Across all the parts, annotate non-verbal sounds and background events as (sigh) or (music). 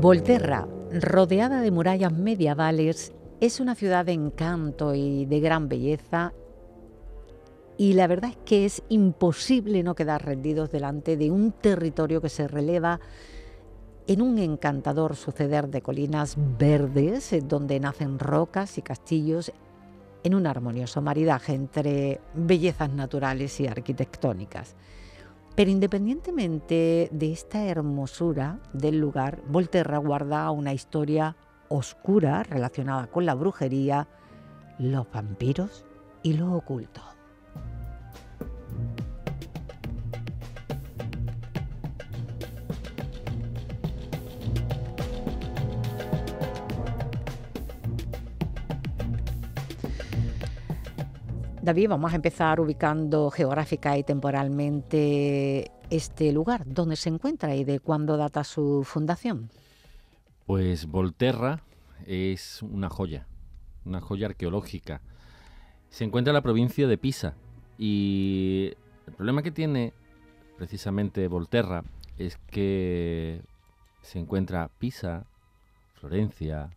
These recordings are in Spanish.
Volterra, rodeada de murallas medievales, es una ciudad de encanto y de gran belleza y la verdad es que es imposible no quedar rendidos delante de un territorio que se releva en un encantador suceder de colinas verdes, donde nacen rocas y castillos, en un armonioso maridaje entre bellezas naturales y arquitectónicas. Pero independientemente de esta hermosura del lugar, Volterra guarda una historia oscura relacionada con la brujería, los vampiros y lo oculto. David, vamos a empezar ubicando geográfica y temporalmente este lugar, dónde se encuentra y de cuándo data su fundación. Pues Volterra es una joya, una joya arqueológica. Se encuentra en la provincia de Pisa y el problema que tiene precisamente Volterra es que se encuentra Pisa, Florencia,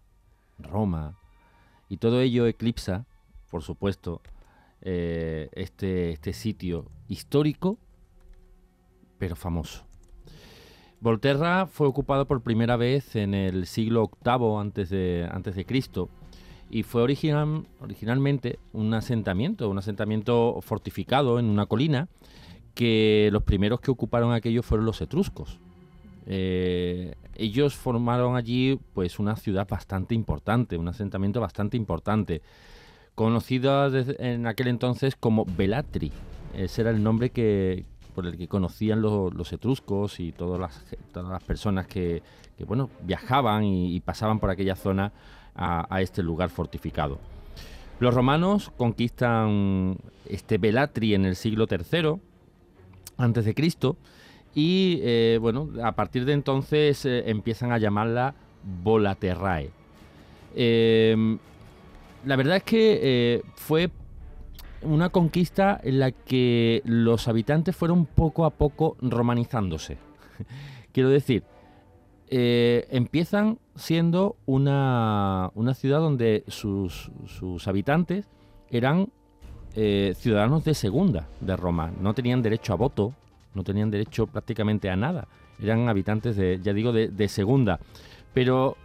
Roma y todo ello eclipsa, por supuesto, eh, este, este sitio histórico, pero famoso. Volterra fue ocupado por primera vez en el siglo VIII antes de, antes de Cristo y fue original, originalmente un asentamiento, un asentamiento fortificado en una colina que los primeros que ocuparon aquello fueron los etruscos. Eh, ellos formaron allí pues una ciudad bastante importante, un asentamiento bastante importante conocida en aquel entonces como Velatri. Ese era el nombre que, por el que conocían los, etruscos y todas las, todas las personas que, bueno, viajaban y, pasaban por aquella zona a, este lugar fortificado. Los romanos conquistan este Velatri en el siglo III antes de Cristo y eh, bueno, a partir de entonces eh, empiezan a llamarla Volaterrae. Eh, la verdad es que eh, fue una conquista en la que los habitantes fueron poco a poco romanizándose. (laughs) Quiero decir, eh, empiezan siendo una, ciudad donde sus, habitantes eran eh, ciudadanos de segunda de Roma. No tenían derecho a voto, no tenían derecho prácticamente a nada. Eran habitantes de, ya digo, de, segunda. Pero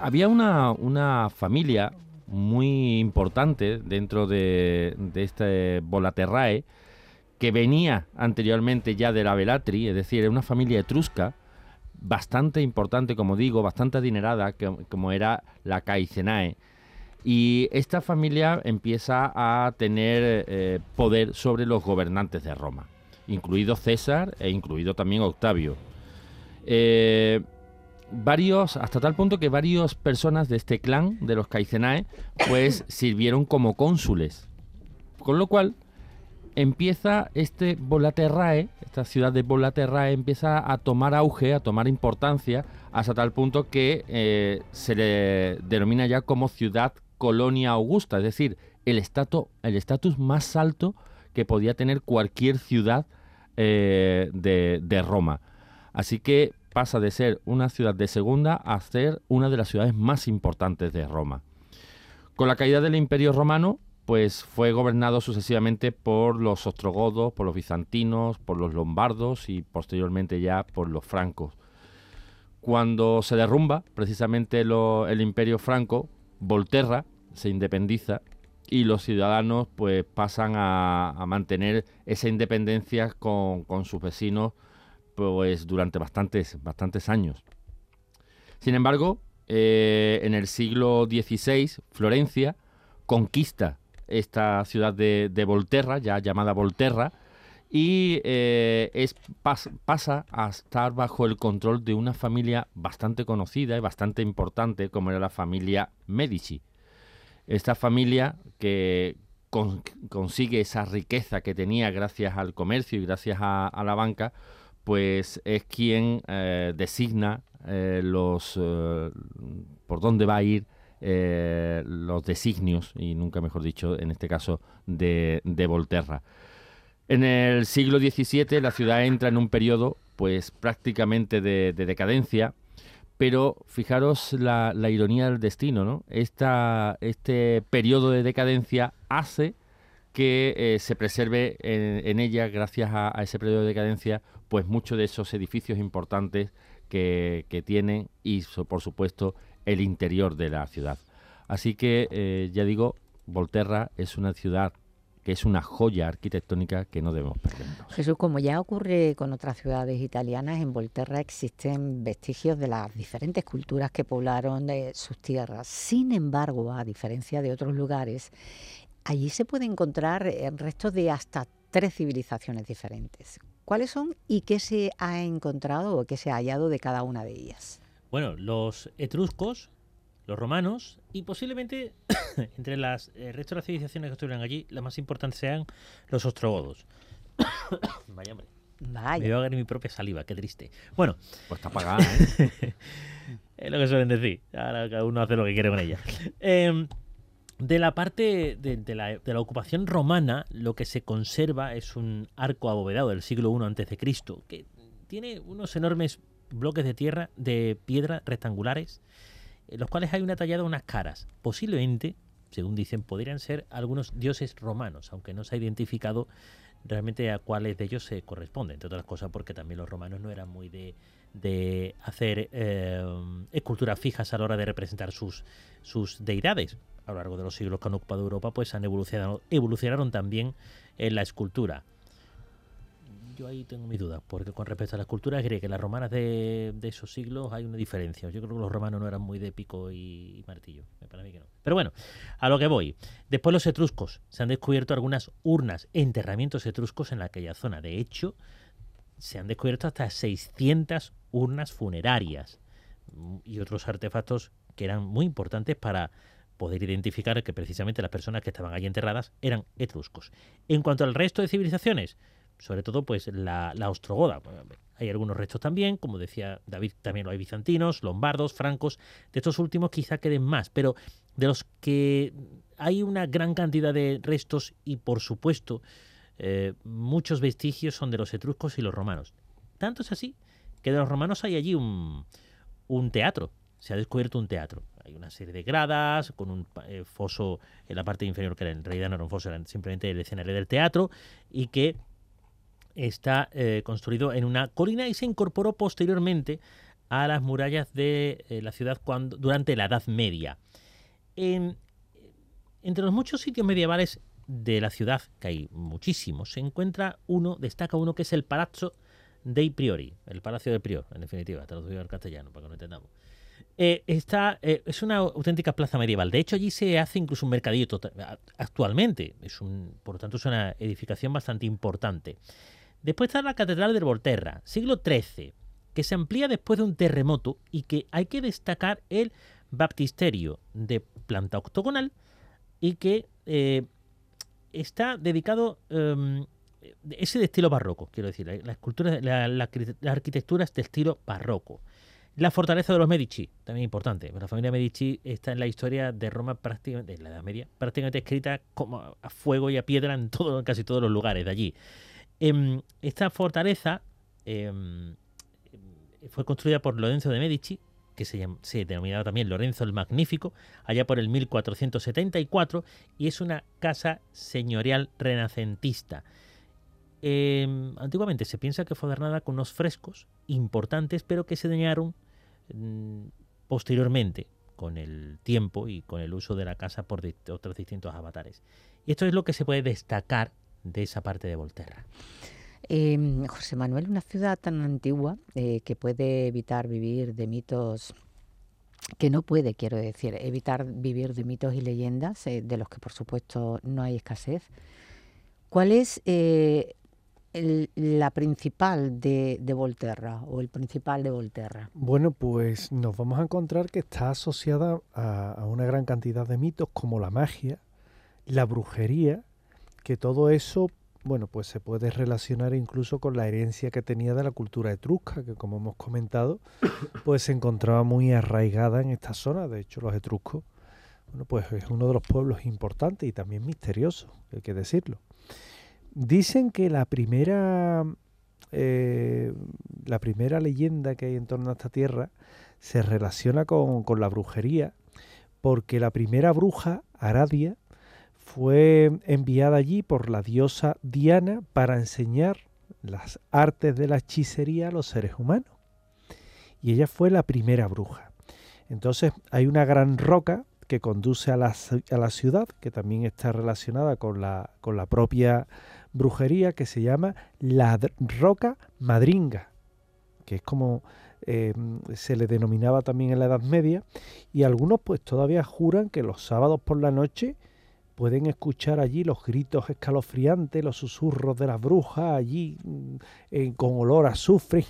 había una, una familia, muy importante dentro de, este Volaterrae, que venía anteriormente ya de la Velatri, es decir, era una familia etrusca bastante importante, como digo, bastante adinerada, como era la Caicenae. Y esta familia empieza a tener eh, poder sobre los gobernantes de Roma, incluido César e incluido también Octavio. Eh, varios, hasta tal punto que varias personas de este clan, de los Caicenae, pues (coughs) sirvieron como cónsules. Con lo cual, empieza este Volaterrae, esta ciudad de Volaterrae, empieza a tomar auge, a tomar importancia, hasta tal punto que eh, se le denomina ya como ciudad colonia augusta, es decir, el estatus el más alto que podía tener cualquier ciudad eh, de, de Roma. Así que pasa de ser una ciudad de segunda a ser una de las ciudades más importantes de Roma. Con la caída del Imperio Romano, pues fue gobernado sucesivamente por los ostrogodos, por los bizantinos, por los lombardos y posteriormente ya por los francos. Cuando se derrumba precisamente el Imperio Franco, Volterra se independiza y los ciudadanos pues pasan a, mantener esa independencia con, con sus vecinos pues durante bastantes, bastantes años. Sin embargo, eh, en el siglo XVI, Florencia conquista esta ciudad de, Volterra, ya llamada Volterra, y eh, es, pasa a estar bajo el control de una familia bastante conocida y bastante importante, como era la familia Medici. Esta familia que consigue esa riqueza que tenía gracias al comercio y gracias a la banca, pues es quien eh, designa eh, los eh, por dónde va a ir los designios, y nunca mejor dicho, en este caso, de, de Volterra. En el siglo XVII la ciudad entra en un periodo pues prácticamente de, decadencia, pero fijaros la, ironía del destino, ¿no? este periodo de decadencia hace que se preserve en, ella, gracias a, ese periodo de decadencia, pues muchos de esos edificios importantes que, que tienen y, por supuesto, el interior de la ciudad. Así que, eh, ya digo, Volterra es una ciudad que es una joya arquitectónica que no debemos perdernos. Jesús, como ya ocurre con otras ciudades italianas, en Volterra existen vestigios de las diferentes culturas que poblaron de sus tierras. Sin embargo, a diferencia de otros lugares, allí se puede encontrar eh, restos de hasta tres civilizaciones diferentes. ¿Cuáles son y qué se ha encontrado o qué se ha hallado de cada una de ellas? Bueno, los etruscos los romanos y posiblemente (coughs) entre las eh, restos de las civilizaciones que estuvieron allí, las más importantes sean los ostrogodos. (coughs) Vaya hombre. Vaya. Me voy a ver mi propia saliva, qué triste. Bueno. Pues está apagada, ¿eh? (laughs) es lo que suelen decir. Ahora cada uno hace lo que quiere con ella. Em, (laughs) de la parte de, la, ocupación romana, lo que se conserva es un arco abovedado del siglo I a.C., que tiene unos enormes bloques de tierra, de piedra rectangulares, en los cuales hay una tallada unas caras. Posiblemente, según dicen, podrían ser algunos dioses romanos, aunque no se ha identificado realmente a cuáles de ellos se corresponden, entre otras cosas porque también los romanos no eran muy de, de hacer eh, esculturas fijas a la hora de representar sus deidades. A lo largo de los siglos que han ocupado Europa, pues han evolucionado, evolucionaron también en la escultura yo ahí tengo mis dudas, porque con respecto a las culturas griegas y las romanas de, esos siglos hay una diferencia. Yo creo que los romanos no eran muy de pico y, martillo, para mí que no. Pero bueno, a lo que voy. Después los etruscos. Se han descubierto algunas urnas, enterramientos etruscos en aquella zona. De hecho, se han descubierto hasta 600 urnas funerarias y otros artefactos que eran muy importantes para poder identificar que precisamente las personas que estaban allí enterradas eran etruscos. En cuanto al resto de civilizaciones, sobre todo pues la, ostrogoda. Hay algunos restos también, como decía David, también lo hay bizantinos, lombardos, francos. De estos últimos quizá queden más, pero de los que hay una gran cantidad de restos y por supuesto eh, muchos vestigios son de los etruscos y los romanos. Tanto es así que de los romanos hay allí un, un teatro. Se ha descubierto un teatro. Hay una serie de gradas con un eh, foso en la parte inferior que en realidad no era un foso, era simplemente el escenario del teatro y que está eh, construido en una colina y se incorporó posteriormente a las murallas de eh, la ciudad cuando, durante la Edad Media. entre los muchos sitios medievales de la ciudad, que hay muchísimos, se encuentra uno, destaca uno que es el Palazzo dei Priori, el Palacio del Prior, en definitiva, traducido al castellano, para que lo entendamos. Eh, es una auténtica plaza medieval. De hecho, allí se hace incluso un mercadillo actualmente. Es un, por lo tanto, es una edificación bastante importante. Después está la Catedral de Volterra, siglo XIII, que se amplía después de un terremoto y que hay que destacar el baptisterio de planta octogonal y que eh, está dedicado, em, ese de estilo barroco, quiero decir, la, escultura, la, arquitectura es de estilo barroco. La fortaleza de los Medici, también importante. La familia Medici está en la historia de Roma prácticamente, en la Edad Media, prácticamente escrita como a fuego y a piedra en, casi todos los lugares de allí. Em, esta fortaleza em, fue construida por Lorenzo de Medici, que se, se, denominaba también Lorenzo el Magnífico, allá por el 1474, y es una casa señorial renacentista. Em, antiguamente se piensa que fue adornada con unos frescos importantes, pero que se dañaron posteriormente, con el tiempo y con el uso de la casa por otros distintos avatares. Y esto es lo que se puede destacar de esa parte de Volterra. Em, José Manuel, una ciudad tan antigua eh, que puede evitar vivir de mitos, que no puede, quiero decir, evitar vivir de mitos y leyendas, eh, de los que por supuesto no hay escasez. ¿Cuál es eh, la principal de, Volterra o el principal de Volterra? Bueno, pues nos vamos a encontrar que está asociada a una gran cantidad de mitos como la magia, la brujería, que todo eso, bueno, pues se puede relacionar incluso con la herencia que tenía de la cultura etrusca, que como hemos comentado, (coughs) pues se encontraba muy arraigada en esta zona. De hecho, los etruscos, bueno, pues es uno de los pueblos importantes y también misteriosos, hay que decirlo. Dicen que la primera, eh, la primera leyenda que hay en torno a esta tierra se relaciona con, con la brujería, porque la primera bruja, Aradia, fue enviada allí por la diosa Diana para enseñar las artes de la hechicería a los seres humanos. Y ella fue la primera bruja. Entonces hay una gran roca que conduce a la, a la ciudad, que también está relacionada con la, con la propia brujería, que se llama la roca madringa, que es como eh, se le denominaba también en la Edad Media, y algunos pues todavía juran que los sábados por la noche pueden escuchar allí los gritos escalofriantes, los susurros de las brujas allí mm, con olor a azufre,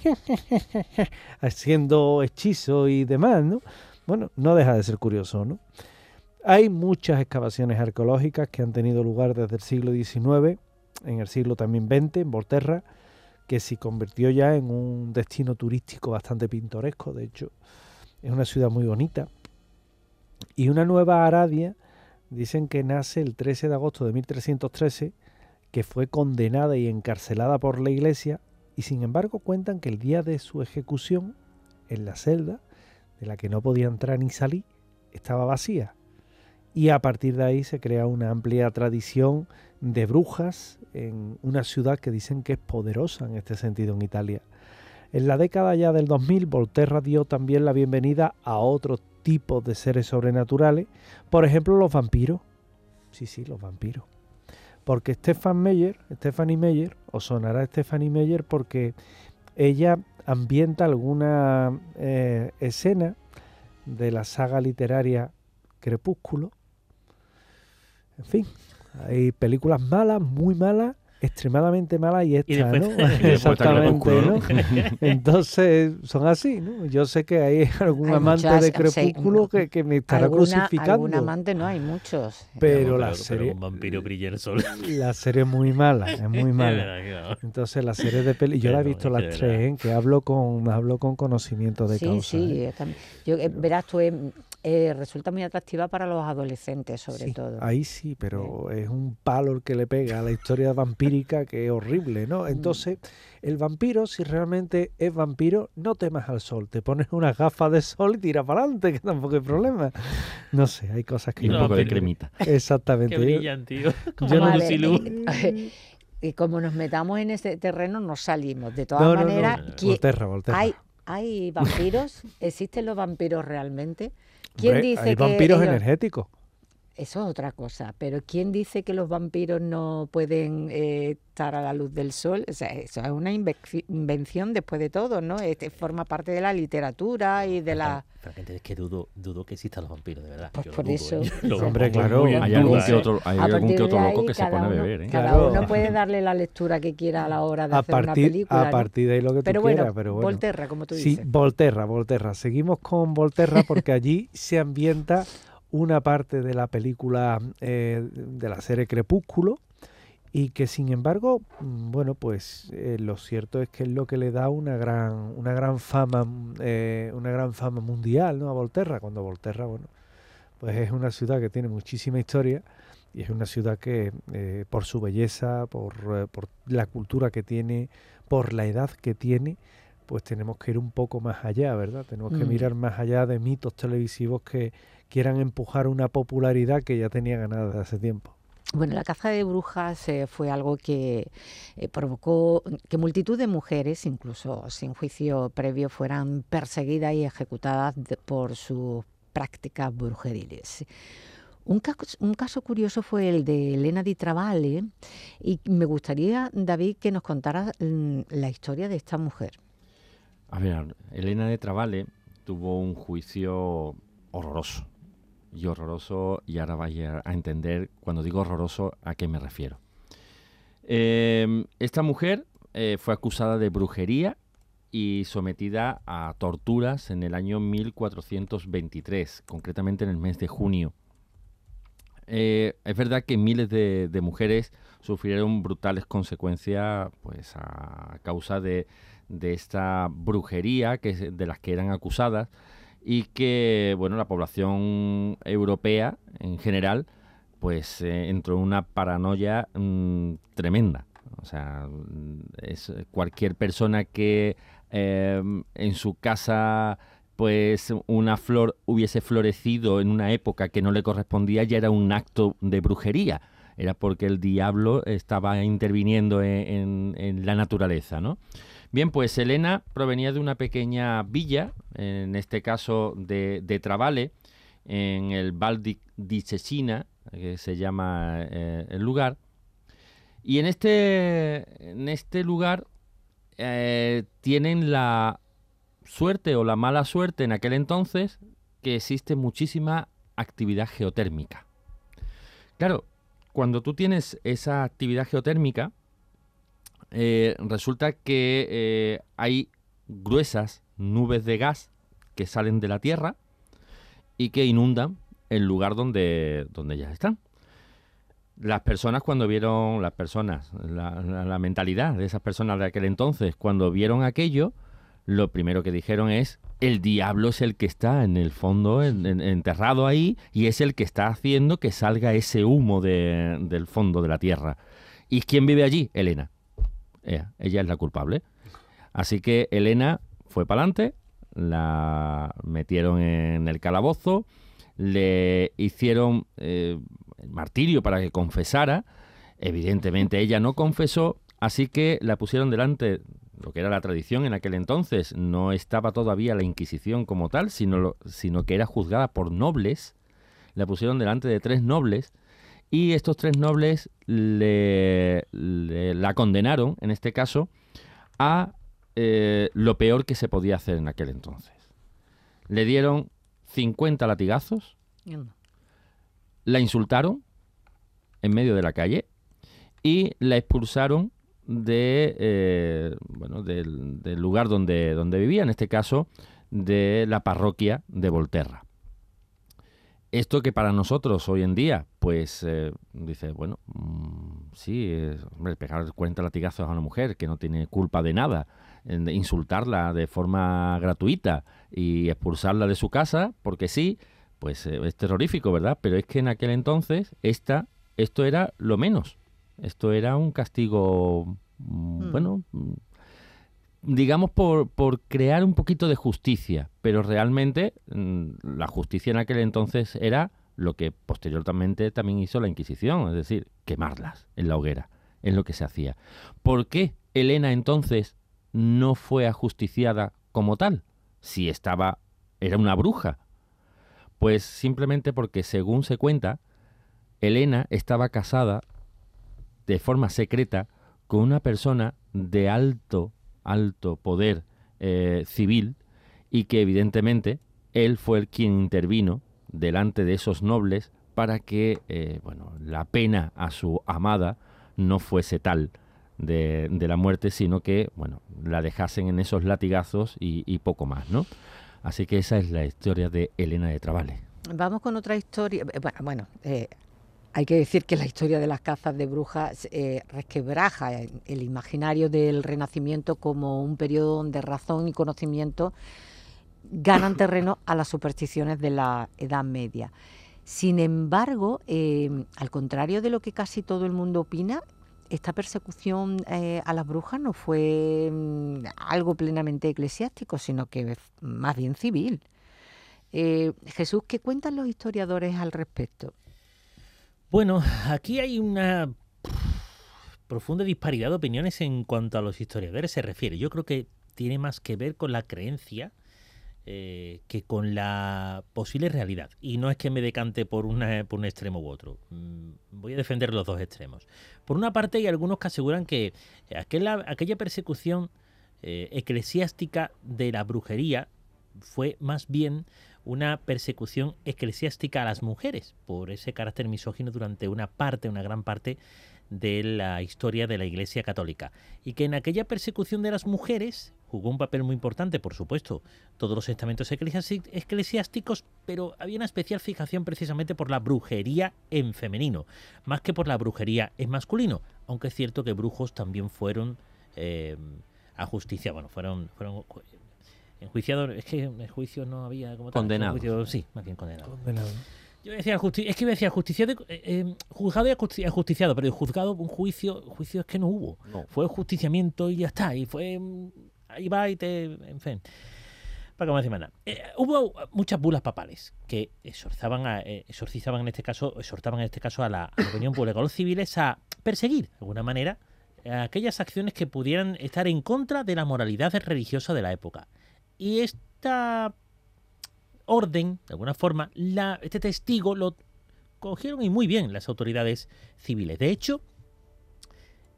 (laughs) haciendo hechizos y demás, ¿no? Bueno, no deja de ser curioso, ¿no? Hay muchas excavaciones arqueológicas que han tenido lugar desde el siglo XIX, en el siglo también XX, en Volterra, que se convirtió ya en un destino turístico bastante pintoresco, de hecho, es una ciudad muy bonita. Y una nueva Aradia, dicen que nace el 13 de agosto de 1313, que fue condenada y encarcelada por la iglesia, y sin embargo cuentan que el día de su ejecución, en la celda, de la que no podía entrar ni salir, estaba vacía. Y a partir de ahí se crea una amplia tradición de brujas en una ciudad que dicen que es poderosa en este sentido en Italia. En la década ya del 2000, Volterra dio también la bienvenida a otros tipos de seres sobrenaturales, por ejemplo los vampiros. Sí, sí, los vampiros. Porque Stefan Meyer, Stephanie Meyer, o sonará Stephanie Meyer porque ella ambienta alguna eh, escena de la saga literaria Crepúsculo. En fin, hay películas malas, muy malas, extremadamente mala y esta, ¿no? (laughs) (laughs) Exactamente, ¿no? (laughs) Entonces, son así, ¿no? Yo sé que hay algún amante de Crepúsculo que, que, me estará crucificando. Algún amante no, hay muchos. Pero la serie... un vampiro brilla el sol. La serie es muy mala, es muy mala. Entonces, la serie de peli... Yo la he visto las tres, ¿eh? que hablo con, hablo con conocimiento de causa. Sí, sí, ¿eh? yo, eh, verás, tú eh, resulta muy atractiva para los adolescentes, sobre todo. Ahí sí, pero es un palo el que le pega a la historia vampírica que es horrible, ¿no? Mm. Entonces, el vampiro, si realmente es vampiro, no temas al sol. Te pones una gafa de sol y tiras para adelante, que tampoco hay problema. No sé, hay cosas que... Y un poco de cremita. Exactamente. Que brillan, tío. Como yo no (laughs) y como nos metamos en ese terreno, no salimos. De todas maneras, ¿hay, ¿hay vampiros? ¿Existen los vampiros realmente? ¿Quién dice hay vampiros energéticos. Eso es otra cosa, pero ¿quién dice que los vampiros no pueden eh, estar a la luz del sol? O sea, eso es una invención después de todo, ¿no? Este forma parte de la literatura y de la... Francamente, es que dudo, dudo que existan los vampiros, de verdad. Pues por eso... (laughs) Hombre, claro, hay algún que otro, hay algún que otro loco que se pone a beber, ¿eh? Cada uno puede darle la lectura que quiera a la hora de hacer una película. A partir de ahí lo que tú pero quieras, pero bueno. Volterra, como tú dices. Sí, Volterra, Volterra. Seguimos con Volterra porque allí se ambienta una parte de la película eh, de la serie Crepúsculo y que sin embargo, mm, bueno, pues eh, lo cierto es que es lo que le da una gran, una gran fama, eh, una gran fama mundial, ¿no? A Volterra, cuando Volterra, bueno, pues es una ciudad que tiene muchísima historia y es una ciudad que por su belleza, por, por la cultura que tiene, por la edad que tiene, pues tenemos que ir un poco más allá, ¿verdad? Tenemos que mm. mirar más allá de mitos televisivos que quieran empujar una popularidad que ya tenía ganada desde hace tiempo. Bueno, la caza de brujas eh, fue algo que eh, provocó que multitud de mujeres, incluso sin juicio previo, fueran perseguidas y ejecutadas por sus prácticas brujeriles. Un caso, curioso fue el de Elena di Travale y me gustaría, David, que nos contara mm, la historia de esta mujer. A ver, Elena de Travale tuvo un juicio horroroso y horroroso, y ahora vaya a entender cuando digo horroroso a qué me refiero. Em, esta mujer eh, fue acusada de brujería y sometida a torturas en el año 1423, concretamente en el mes de junio. Eh, es verdad que miles de, mujeres sufrieron brutales consecuencias pues, a causa de, esta brujería que, de las que eran acusadas y que bueno la población europea en general pues eh, entró en una paranoia mm, tremenda sea, es cualquier persona que em, en su casa pues una flor hubiese florecido en una época que no le correspondía ya era un acto de brujería. Era porque el diablo estaba interviniendo en, la naturaleza, ¿no? Bien, pues Elena provenía de una pequeña villa, en este caso de, de Travale, en el Val di Cesina, que se llama eh, el lugar. Y en este, en este lugar eh, tienen la suerte o la mala suerte en aquel entonces que existe muchísima actividad geotérmica. Claro, cuando tú tienes esa actividad geotérmica, eh, resulta que hay gruesas nubes de gas que salen de la Tierra y que inundan el lugar donde, donde ya están. Las personas cuando vieron, las personas, la, mentalidad de esas personas de aquel entonces, cuando vieron aquello, lo primero que dijeron es, el diablo es el que está en el fondo, enterrado ahí, y es el que está haciendo que salga ese humo del fondo de la tierra. ¿Y quién vive allí? Elena. Ella, es la culpable. Así que Elena fue para adelante, la metieron en el calabozo, le hicieron eh, martirio para que confesara. Evidentemente ella no confesó, así que la pusieron delante, lo que era la tradición en aquel entonces, no estaba todavía la Inquisición como tal, sino, sino que era juzgada por nobles. La pusieron delante de tres nobles y estos tres nobles le, la condenaron, en este caso, a eh, lo peor que se podía hacer en aquel entonces. Le dieron 50 latigazos, la insultaron en medio de la calle y la expulsaron de eh, bueno del, lugar donde, donde vivía, en este caso de la parroquia de Volterra. Esto que para nosotros hoy en día, pues eh, dice, bueno, mm, sí, hombre, pegar 40 latigazos a una mujer que no tiene culpa de nada, insultarla de forma gratuita y expulsarla de su casa, porque sí, pues eh, es terrorífico, ¿verdad? Pero es que en aquel entonces esta, esto era lo menos. Esto era un castigo, mm, mm. bueno, digamos por, por, crear un poquito de justicia, pero realmente la justicia en aquel entonces era lo que posteriormente también hizo la Inquisición, es decir, quemarlas en la hoguera, es lo que se hacía. ¿Por qué Elena entonces no fue ajusticiada como tal? Si estaba, era una bruja, pues simplemente porque, según se cuenta, Elena estaba casada de forma secreta con una persona de alto, alto poder eh, civil y que evidentemente él fue el quien intervino delante de esos nobles para que eh, bueno, la pena a su amada no fuese tal de, la muerte, sino que bueno, la dejasen en esos latigazos y, poco más, ¿no? Así que esa es la historia de Elena de Travale. Vamos con otra historia. Eh, bueno, hay que decir que la historia de las cazas de brujas eh, resquebraja el imaginario del Renacimiento como un periodo donde razón y conocimiento ganan (laughs) terreno a las supersticiones de la Edad Media. Sin embargo, al contrario de lo que casi todo el mundo opina, esta persecución eh, a las brujas no fue mm, algo plenamente eclesiástico, sino que más bien civil. Eh, Jesús, ¿qué cuentan los historiadores al respecto? Bueno, aquí hay una profunda disparidad de opiniones en cuanto a los historiadores se refiere. Yo creo que tiene más que ver con la creencia eh, que con la posible realidad. Y no es que me decante por, una, un extremo u otro. Mm, voy a defender los dos extremos. Por una parte hay algunos que aseguran que aquella, aquella persecución eh, eclesiástica de la brujería fue más bien una persecución eclesiástica a las mujeres por ese carácter misógino durante una parte, una gran parte de la historia de la Iglesia Católica. Y que en aquella persecución de las mujeres jugó un papel muy importante, por supuesto, todos los estamentos eclesiásticos, pero había una especial fijación precisamente por la brujería en femenino, más que por la brujería en masculino, aunque es cierto que brujos también fueron eh, a justicia, bueno, fueron, fueron enjuiciados, es que en el juicio no había como tal, Condenados. sí, más bien condenados. Yo decía justi- es que iba a decir justicia de, eh, eh, juzgado y ajusti- ajusticiado, pero el juzgado, un juicio, juicio es que no hubo. No. Fue justiciamiento y ya está. Y fue. mm, Ahí va y te. En fin. Para que nada. Eh, hubo muchas bulas papales que exorzaban a, eh, exorcizaban en este caso, exhortaban en este caso a la, a la opinión pública, a los civiles a perseguir, de alguna manera, aquellas acciones que pudieran estar en contra de la moralidad religiosa de la época. Y esta orden, de alguna forma, este testigo lo cogieron y muy bien las autoridades civiles. De hecho,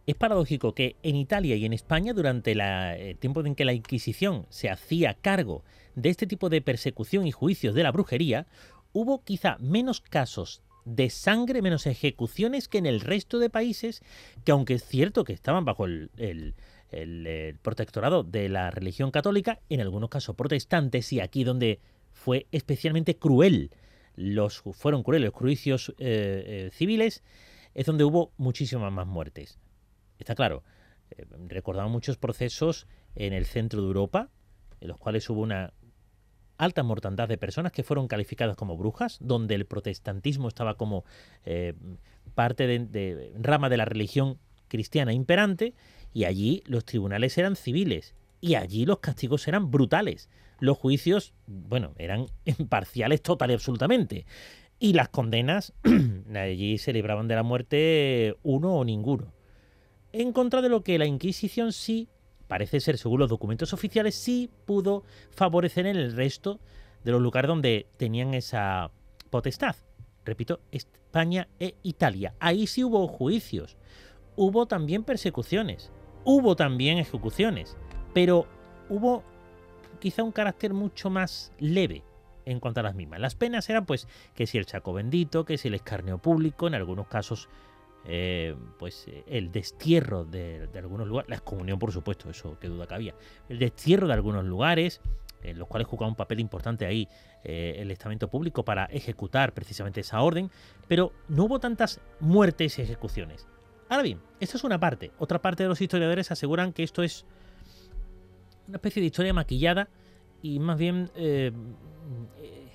es paradójico que en Italia y en España, durante el tiempo en que la Inquisición se hacía cargo de este tipo de persecución y juicios de la brujería, hubo quizá menos casos de sangre, menos ejecuciones que en el resto de países, que aunque es cierto que estaban bajo el- el, protectorado de la religión católica, en algunos casos protestantes, y aquí donde fue especialmente cruel, los fueron crueles los juicios eh, eh, civiles, es donde hubo muchísimas más muertes. Está claro, eh, recordamos muchos procesos en el centro de Europa, en los cuales hubo una alta mortandad de personas que fueron calificadas como brujas, donde el protestantismo estaba como parte de rama de la religión cristiana imperante, y allí los tribunales eran civiles, y allí los castigos eran brutales. Los juicios, bueno, eran (laughs) imparciales total y absolutamente. Y las condenas, (clears throat) allí se libraban de la muerte uno o ninguno en contra de lo que la Inquisición sí, parece ser según los documentos oficiales, sí pudo favorecer en el resto de los lugares donde tenían esa potestad. Repito, España e Italia. Ahí sí hubo juicios, hubo también persecuciones, hubo también ejecuciones, pero hubo quizá un carácter mucho más leve en cuanto a las mismas. Las penas eran pues que si el chaco bendito, que si el escarnio público, en algunos casos eh, pues el destierro de, algunos lugares, la excomunión por supuesto, eso que duda cabía, el destierro de algunos lugares, en los cuales jugaba un papel importante ahí eh, el estamento público para ejecutar precisamente esa orden, pero no hubo tantas muertes y ejecuciones. Ahora bien, esto es una parte, otra parte de los historiadores aseguran que esto es una especie de historia maquillada y más bien eh, eh,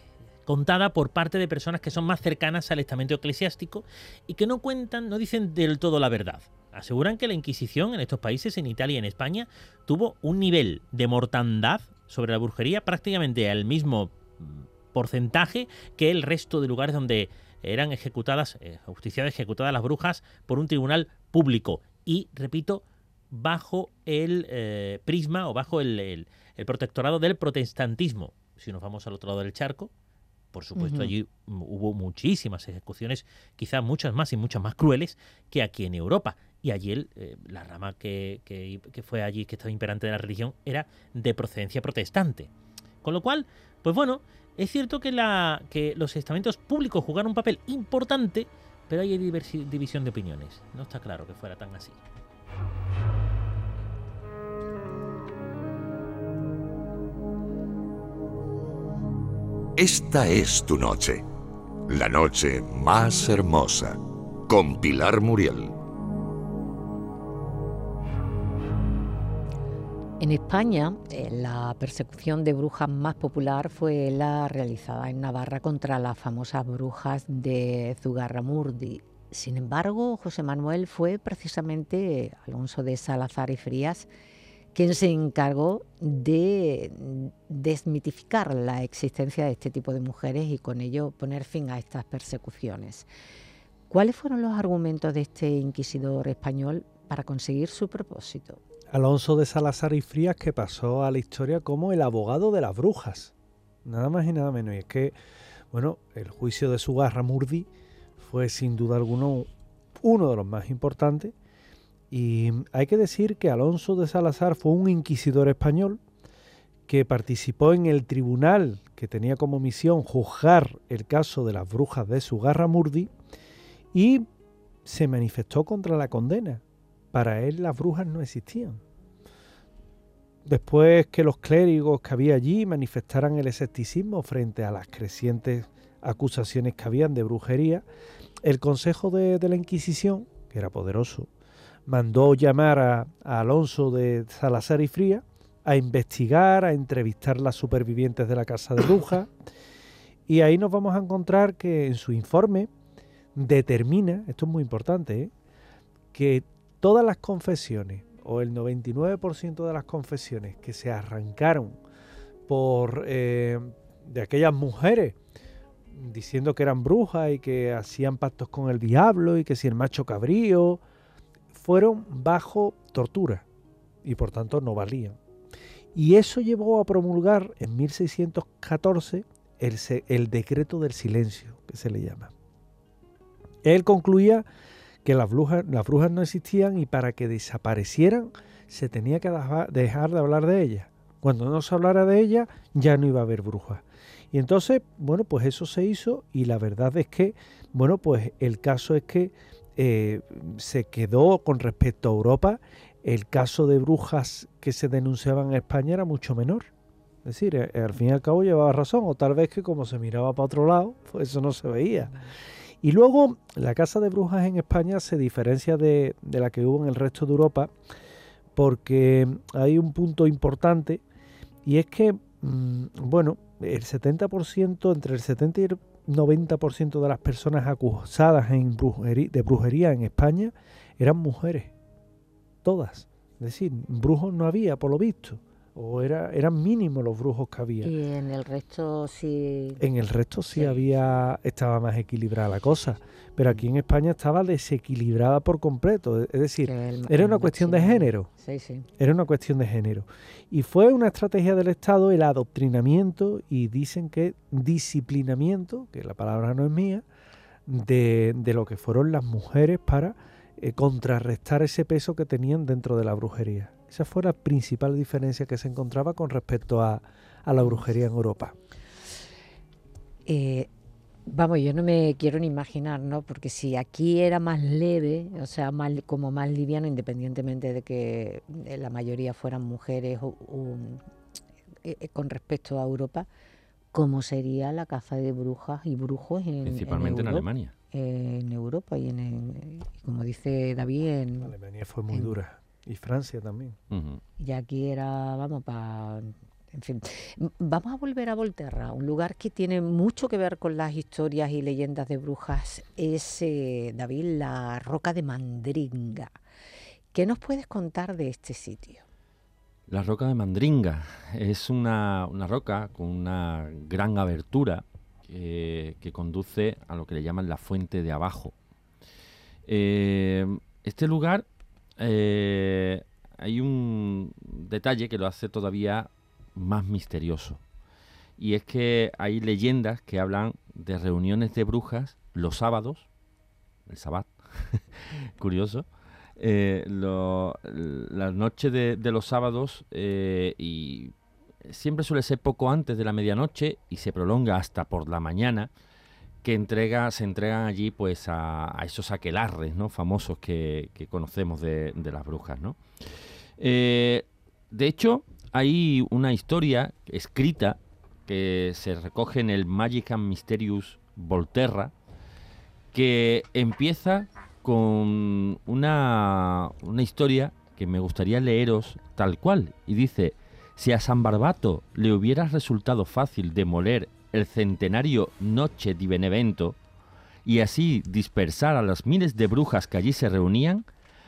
contada por parte de personas que son más cercanas al estamento eclesiástico y que no cuentan, no dicen del todo la verdad. Aseguran que la Inquisición en estos países, en Italia y en España, tuvo un nivel de mortandad sobre la brujería prácticamente al mismo mm, porcentaje que el resto de lugares donde eran ejecutadas, eh, justiciadas, ejecutadas las brujas por un tribunal público. Y, repito, bajo el eh, prisma o bajo el, el- el protectorado del protestantismo. Si nos vamos al otro lado del charco, por supuesto, allí hubo muchísimas ejecuciones, quizás muchas más y muchas más crueles que aquí en Europa. Y allí el, eh, la rama que, que- que fue allí, que estaba imperante de la religión, era de procedencia protestante. Con lo cual, pues bueno, es cierto que, los estamentos públicos jugaron un papel importante, pero hay división de opiniones. No está claro que fuera tan así. Esta es tu noche, la noche más hermosa, con Pilar Muriel. En España, eh, la persecución de brujas más popular fue la realizada en Navarra contra las famosas brujas de Zugarramurdi. Sin embargo, José Manuel fue precisamente Alonso de Salazar y Frías quien se encargó de desmitificar la existencia de este tipo de mujeres y con ello poner fin a estas persecuciones. ¿Cuáles fueron los argumentos de este inquisidor español para conseguir su propósito? Alonso de Salazar y Frías que pasó a la historia como el abogado de las brujas. Nada más y nada menos. Y es que, bueno, el juicio de Sugarramurdi fue sin duda alguno uno de los más importantes. Y hay que decir que Alonso de Salazar fue un inquisidor español que participó en el tribunal que tenía como misión juzgar el caso de las brujas de Sugarramurdi y se manifestó contra la condena. Para él las brujas no existían. Después que los clérigos que había allí manifestaran el escepticismo frente a las crecientes acusaciones que habían de brujería, el Consejo de, la Inquisición, que era poderoso, mandó llamar a, a Alonso de Salazar y Fría a investigar, a entrevistar las supervivientes de la casa de brujas Y ahí nos vamos a encontrar que en su informe determina, esto es muy importante, ¿eh? que todas las confesiones o el 99% de las confesiones que se arrancaron por eh, de aquellas mujeres diciendo que eran brujas y que hacían pactos con el diablo y que si el macho cabrío fueron bajo tortura y por tanto no valían. Y eso llevó a promulgar en 1614 el, el decreto del silencio, que se le llama. Él concluía que las brujas, las brujas no existían y para que desaparecieran se tenía que dejar de hablar de ellas. Cuando no se hablara de ellas ya no iba a haber brujas. Y entonces, bueno, pues eso se hizo y la verdad es que, bueno, pues el caso es que eh, se quedó con respecto a Europa, el caso de brujas que se denunciaban en España era mucho menor. Es decir, eh, al fin y al cabo llevaba razón, o tal vez que como se miraba para otro lado, pues eso no se veía. Y luego la casa de brujas en España se diferencia de, la que hubo en el resto de Europa porque hay un punto importante y es que, mm, bueno, el 70%, entre el 70 y el 90% de las personas acusadas en de brujería en España eran mujeres, todas. Es decir, brujos no había, por lo visto o era, eran mínimos los brujos que había. Y en el resto sí. En el resto sí, había, estaba más equilibrada la cosa, pero aquí en España estaba desequilibrada por completo. Es decir, era una cuestión de género. Sí, sí. Era una cuestión de género. Y fue una estrategia del Estado el adoctrinamiento y dicen que disciplinamiento, que la palabra no es mía, de, de lo que fueron las mujeres para eh, contrarrestar ese peso que tenían dentro de la brujería. Esa fue la principal diferencia que se encontraba con respecto a, la brujería en Europa. Eh, vamos, yo no me quiero ni imaginar, ¿no? Porque si aquí era más leve, o sea, más, como más liviano, independientemente de que eh, la mayoría fueran mujeres eh, con respecto a Europa, ¿cómo sería la caza de brujas y brujos en Principalmente en, Alemania. En Europa y en, como dice David, en... Alemania fue muy dura. Y Francia también. Y aquí era, vamos, para... En fin, vamos a volver a Volterra, un lugar que tiene mucho que ver con las historias y leyendas de brujas. Es, eh, David, la Roca de Mandringa. ¿Qué nos puedes contar de este sitio? La Roca de Mandringa es una, roca con una gran abertura que conduce a lo que le llaman la fuente de abajo. Eh, este lugar eh, hay un detalle que lo hace todavía más misterioso. Y es que hay leyendas que hablan de reuniones de brujas los sábados, el sabbat, (laughs) curioso, eh, las noches de, los sábados eh, y siempre suele ser poco antes de la medianoche y se prolonga hasta por la mañana que entrega, se entregan allí pues a, esos aquelarres ¿no? famosos que, conocemos de, las brujas. ¿no? Eh, de hecho, hay una historia escrita que se recoge en el Magic and Mysterious Volterra, que empieza con una, una historia que me gustaría leeros tal cual. Y dice, si a San Barbato le hubiera resultado fácil demoler el centenario Noche di Benevento y así dispersar a las miles de brujas que allí se reunían,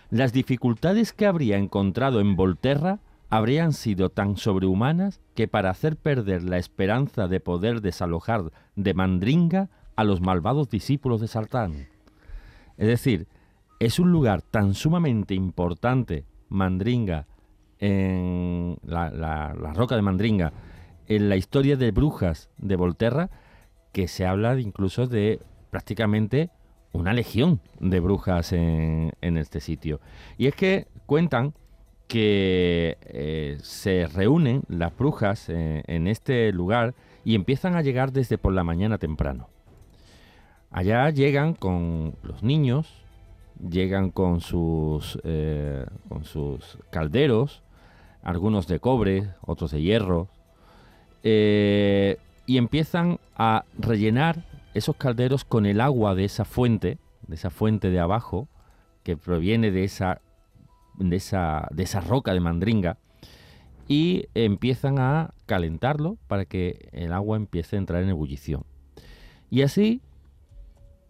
las dificultades que habría encontrado en Volterra habrían sido tan sobrehumanas que para hacer perder la esperanza de poder desalojar de Mandringa a los malvados discípulos de Sartán. Es decir, es un lugar tan sumamente importante, Mandringa, en la, la roca de Mandringa, en la historia de brujas de Volterra que se habla incluso de prácticamente una legión de brujas en, este sitio. Y es que cuentan que eh, se reúnen las brujas eh, en este lugar y empiezan a llegar desde por la mañana temprano. Allá llegan con los niños, llegan con sus, eh, con sus calderos, algunos de cobre, otros de hierro, eh, y empiezan a rellenar esos calderos con el agua de esa fuente, de esa fuente de abajo, que proviene de esa, de esa, de esa roca de mandringa, y empiezan a calentarlo para que el agua empiece a entrar en ebullición. Y así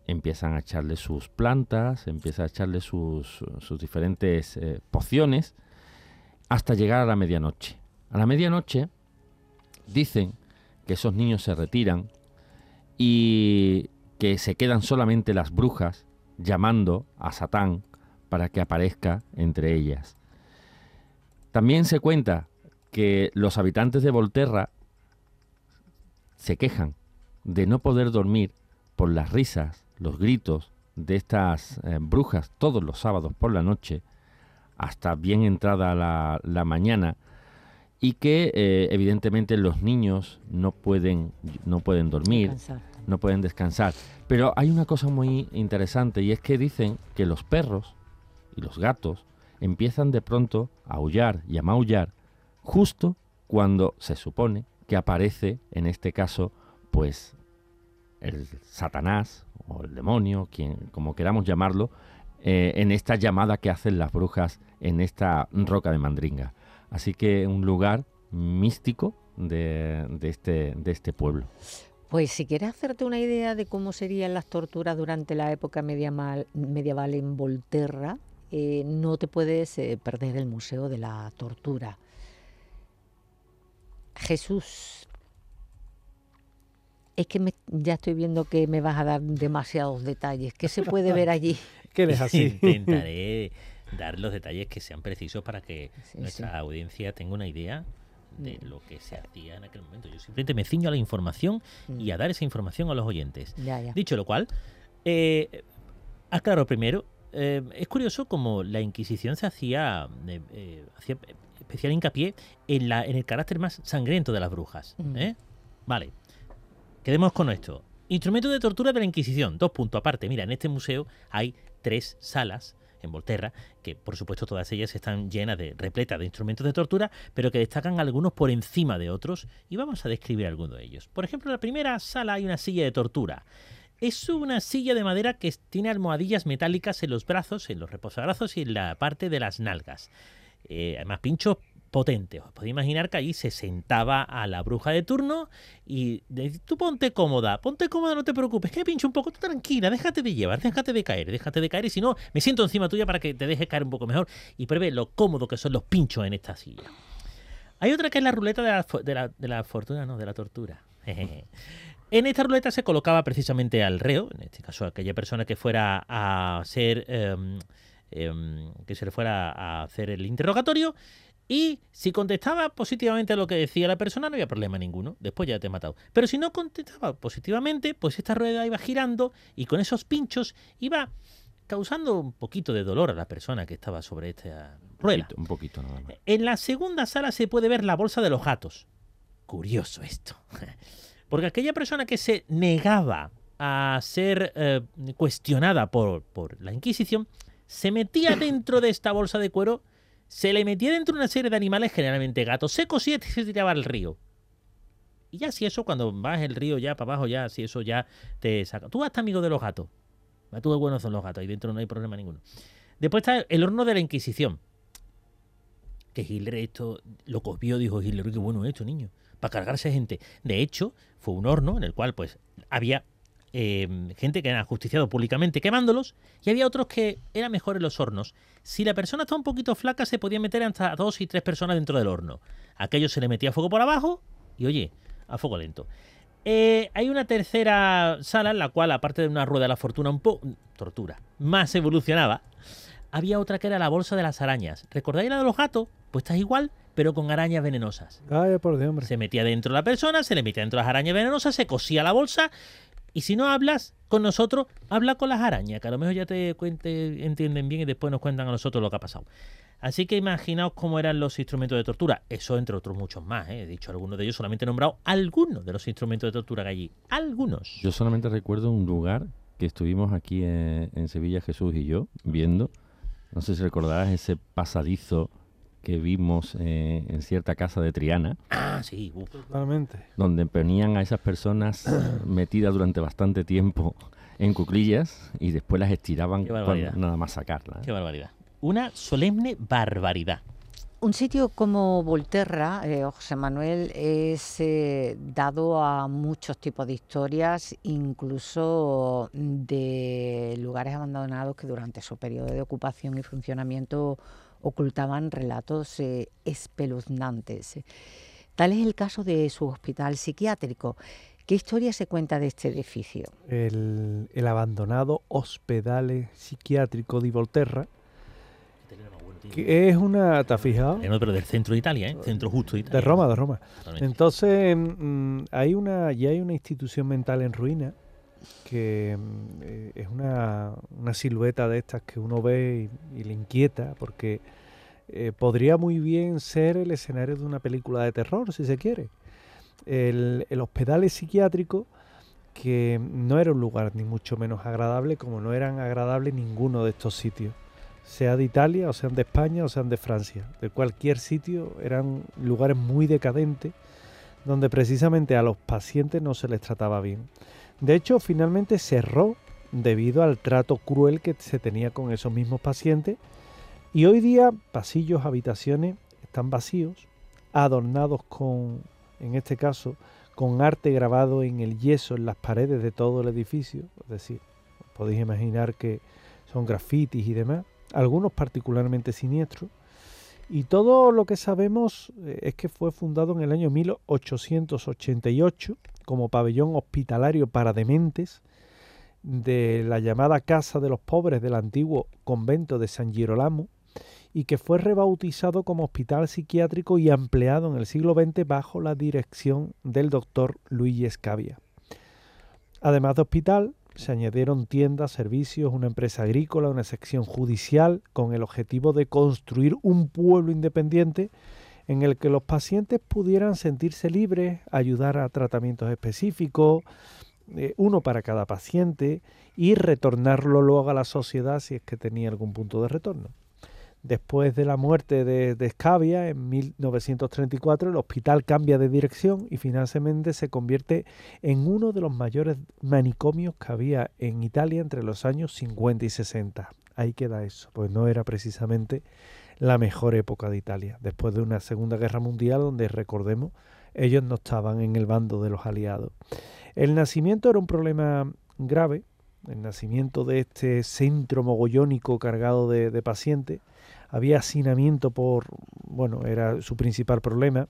empiezan a echarle sus plantas, empiezan a echarle sus, sus diferentes eh, pociones hasta llegar a la medianoche. A la medianoche dicen que esos niños se retiran y que se quedan solamente las brujas llamando a Satán para que aparezca entre ellas. También se cuenta que los habitantes de Volterra se quejan de no poder dormir por las risas, los gritos de estas eh, brujas todos los sábados por la noche, hasta bien entrada la, la mañana, y que eh, evidentemente los niños no pueden, no pueden dormir, Descansar. no pueden descansar. Pero hay una cosa muy interesante y es que dicen que los perros y los gatos empiezan de pronto a aullar y a maullar justo cuando se supone que aparece, en este caso, pues el Satanás o el demonio, quien, como queramos llamarlo, eh, en esta llamada que hacen las brujas en esta roca de Mandringa. Así que un lugar místico de, de este, de este pueblo. Pues si quieres hacerte una idea de cómo serían las torturas durante la época medieval, medieval en Volterra, eh, no te puedes eh, perder el Museo de la Tortura. Jesús, es que me- ya estoy viendo que me vas a dar demasiados detalles. ¿Qué se puede ver allí? (laughs) Que eres así. (laughs) Intentaré dar los detalles que sean precisos para que Sí, nuestra sí. audiencia tenga una idea de Mm. lo que se hacía en aquel momento. Yo simplemente me ciño a la información y a dar esa información a los oyentes. Ya, ya. Dicho lo cual, eh, aclaro primero, eh, es curioso como la Inquisición se hacía, eh, eh, hacía especial hincapié en, la, en el carácter más sangriento de las brujas. Mm. ¿eh? Vale, quedemos con esto. Instrumentos de tortura de la Inquisición. Dos puntos aparte. Mira, en este museo hay tres salas en Volterra, que por supuesto todas ellas están llenas de, repletas de instrumentos de tortura, pero que destacan algunos por encima de otros, y vamos a describir algunos de ellos. Por ejemplo, en la primera sala hay una silla de tortura. Es una silla de madera que tiene almohadillas metálicas en los brazos, en los reposabrazos y en la parte de las nalgas. Eh, además, pinchos potentes. Os podéis imaginar que allí se sentaba a la bruja de turno y tú ponte cómoda, ponte cómoda, no te preocupes, que pincho un poco, tú tranquila, déjate de llevar, déjate de caer, déjate de caer y si no, me siento encima tuya para que te dejes caer un poco mejor y pruebe lo cómodo que son los pinchos en esta silla. Hay otra que es la ruleta de la, de la- de la fortuna, no, de la tortura. (laughs) En esta ruleta se colocaba precisamente al reo, en este caso aquella persona que fuera a ser, em, em, que se le fuera a hacer el interrogatorio, y si contestaba positivamente a lo que decía la persona, no había problema ninguno. Después ya te he matado. Pero si no contestaba positivamente, pues esta rueda iba girando y con esos pinchos iba causando un poquito de dolor a la persona que estaba sobre esta rueda. Un poquito nada más. En la segunda sala se puede ver la bolsa de los gatos. Curioso esto. (laughs) Porque aquella persona que se negaba a ser eh, cuestionada por, por la Inquisición, se metía (coughs) dentro de esta bolsa de cuero, se le metía dentro una serie de animales, generalmente gatos secos, y este se tiraba al río. Y ya si eso, cuando vas el río ya para abajo, ya si eso ya te saca. Tú hasta amigo de los gatos. Tú de buenos son los gatos, ahí dentro no hay problema ninguno. Después está el horno de la Inquisición que Hitler esto lo copió, dijo Hitler, "Uy, qué bueno esto, niño, para cargarse gente. De hecho, fue un horno en el cual pues había eh, gente que era justiciado públicamente quemándolos y había otros que eran mejores los hornos. Si la persona estaba un poquito flaca, se podía meter hasta dos y tres personas dentro del horno. Aquello se le metía fuego por abajo y oye, a fuego lento. Eh, hay una tercera sala en la cual, aparte de una rueda de la fortuna un poco... tortura, más evolucionaba, había otra que era la bolsa de las arañas. ¿Recordáis la de los gatos? Pues está igual, pero con arañas venenosas. Ay, por Dios, hombre. Se metía dentro la persona, se le metía dentro las arañas venenosas, se cosía la bolsa. Y si no hablas con nosotros, habla con las arañas, que a lo mejor ya te cuente, entienden bien y después nos cuentan a nosotros lo que ha pasado. Así que imaginaos cómo eran los instrumentos de tortura. Eso entre otros muchos más. ¿eh? He dicho algunos de ellos, solamente he nombrado algunos de los instrumentos de tortura que allí. Algunos. Yo solamente recuerdo un lugar que estuvimos aquí en, en Sevilla, Jesús y yo, viendo. No sé si recordarás ese pasadizo que vimos eh, en cierta casa de Triana, Ah, sí. uf. Totalmente. donde ponían a esas personas (clears throat) metidas durante bastante tiempo en cuclillas y después las estiraban cuando- nada más sacarlas. ¿eh? Qué barbaridad. Una solemne barbaridad. Un sitio como Volterra, eh, José Manuel, es eh, dado a muchos tipos de historias, incluso de lugares abandonados que durante su periodo de ocupación y funcionamiento ocultaban relatos eh, espeluznantes. Tal es el caso de su hospital psiquiátrico. ¿Qué historia se cuenta de este edificio? El, el abandonado Hospital Psiquiátrico de Volterra, que es una, ¿te has fijado? No, pero del centro de Italia, ¿eh? Centro justo de Italia. De Roma, de Roma. Totalmente. Entonces, mm, hay una, ya hay una institución mental en ruina que mm, eh, es una, una silueta de estas que uno ve y, le inquieta, porque eh, podría muy bien ser el escenario de una película de terror, si se quiere. El, el hospital psiquiátrico, que no era un lugar ni mucho menos agradable, como no eran agradables ninguno de estos sitios sea de Italia, o sean de España, o sean de Francia. De cualquier sitio eran lugares muy decadentes donde precisamente a los pacientes no se les trataba bien. De hecho, finalmente cerró debido al trato cruel que se tenía con esos mismos pacientes y hoy día pasillos, habitaciones están vacíos, adornados con, en este caso, con arte grabado en el yeso en las paredes de todo el edificio, es decir, podéis imaginar que son grafitis y demás algunos particularmente siniestros. Y todo lo que sabemos eh, es que fue fundado en el año 1888 como pabellón hospitalario para dementes de la llamada Casa de los Pobres del antiguo convento de San Girolamo y que fue rebautizado como hospital psiquiátrico y ampliado en el siglo XX bajo la dirección del doctor Luigi Escavia. Además de hospital, se añadieron tiendas, servicios, una empresa agrícola, una sección judicial, con el objetivo de construir un pueblo independiente en el que los pacientes pudieran sentirse libres, ayudar a tratamientos específicos, eh, uno para cada paciente, y retornarlo luego a la sociedad si es que tenía algún punto de retorno. Después de la muerte de, de Scavia en 1934, el hospital cambia de dirección y finalmente se convierte en uno de los mayores manicomios que había en Italia entre los años 50 y 60. Ahí queda eso, pues no era precisamente la mejor época de Italia, después de una Segunda Guerra Mundial donde, recordemos, ellos no estaban en el bando de los aliados. El nacimiento era un problema grave, el nacimiento de este centro mogollónico cargado de, pacientes, había hacinamiento por, bueno, era su principal problema,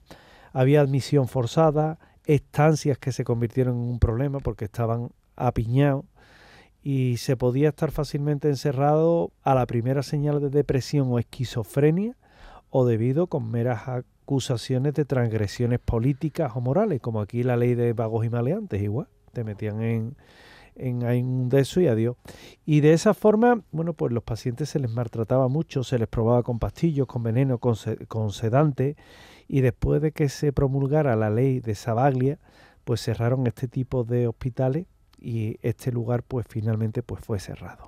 había admisión forzada, estancias que se convirtieron en un problema porque estaban apiñados y se podía estar fácilmente encerrado a la primera señal de depresión o esquizofrenia o debido con meras acusaciones de transgresiones políticas o morales, como aquí la ley de vagos y maleantes, igual, te metían en, en, en de eso y adiós. Y de esa forma, bueno, pues los pacientes se les maltrataba mucho, se les probaba con pastillos, con veneno, con, con sedante, y después de que se promulgara la ley de Sabaglia, pues cerraron este tipo de hospitales y este lugar pues finalmente pues fue cerrado.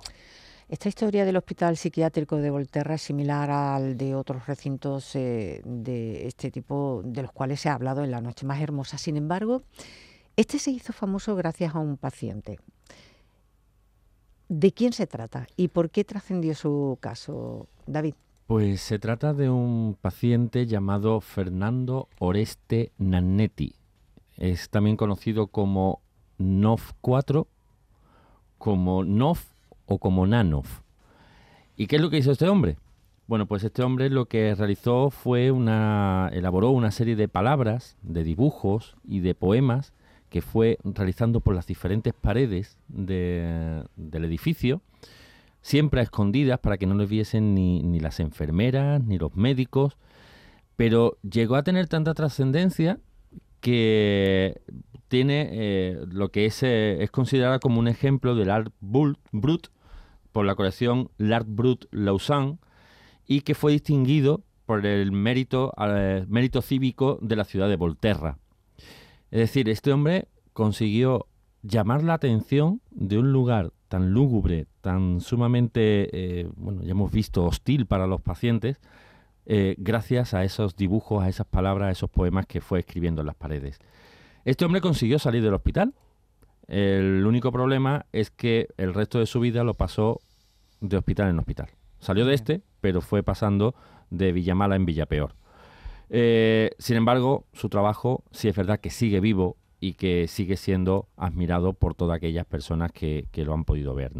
Esta historia del hospital psiquiátrico de Volterra es similar al de otros recintos eh, de este tipo de los cuales se ha hablado en la noche más hermosa. Sin embargo, este se hizo famoso gracias a un paciente. ¿De quién se trata y por qué trascendió su caso, David? Pues se trata de un paciente llamado Fernando Oreste Nannetti. Es también conocido como NOF4, como NOF o como NANOF. ¿Y qué es lo que hizo este hombre? Bueno, pues este hombre lo que realizó fue una. elaboró una serie de palabras, de dibujos y de poemas que fue realizando por las diferentes paredes de, del edificio, siempre a escondidas para que no lo viesen ni, ni las enfermeras ni los médicos, pero llegó a tener tanta trascendencia que tiene eh, lo que es, eh, es considerada como un ejemplo del art brut por la colección L'Art Brut Lausanne y que fue distinguido por el mérito, eh, mérito cívico de la ciudad de Volterra. Es decir, este hombre consiguió llamar la atención de un lugar tan lúgubre, tan sumamente, bueno, ya hemos visto, hostil para los pacientes, eh, gracias a esos dibujos, a esas palabras, a esos poemas que fue escribiendo en las paredes. Este hombre consiguió salir del hospital. El único problema es que el resto de su vida lo pasó de hospital en hospital. Salió de este, pero fue pasando de Villamala en Villapeor. Eh, sin embargo, su trabajo sí es verdad que sigue vivo y que sigue siendo admirado por todas aquellas personas que, lo han podido ver.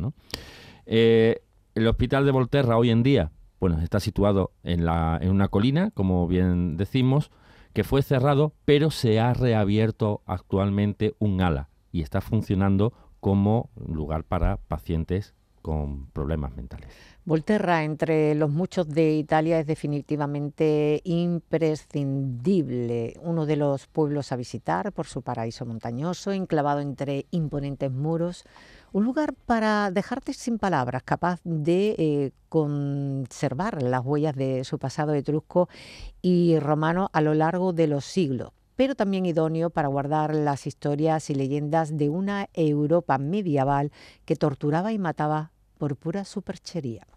Eh, el hospital de Volterra hoy en día, bueno, está situado en, la, en una colina, como bien decimos, que fue cerrado, pero se ha reabierto actualmente un ala y está funcionando como lugar para pacientes con problemas mentales. Volterra, entre los muchos de Italia, es definitivamente imprescindible, uno de los pueblos a visitar por su paraíso montañoso, enclavado entre imponentes muros, un lugar para dejarte sin palabras, capaz de eh, conservar las huellas de su pasado etrusco y romano a lo largo de los siglos pero también idóneo para guardar las historias y leyendas de una Europa medieval que torturaba y mataba por pura superchería.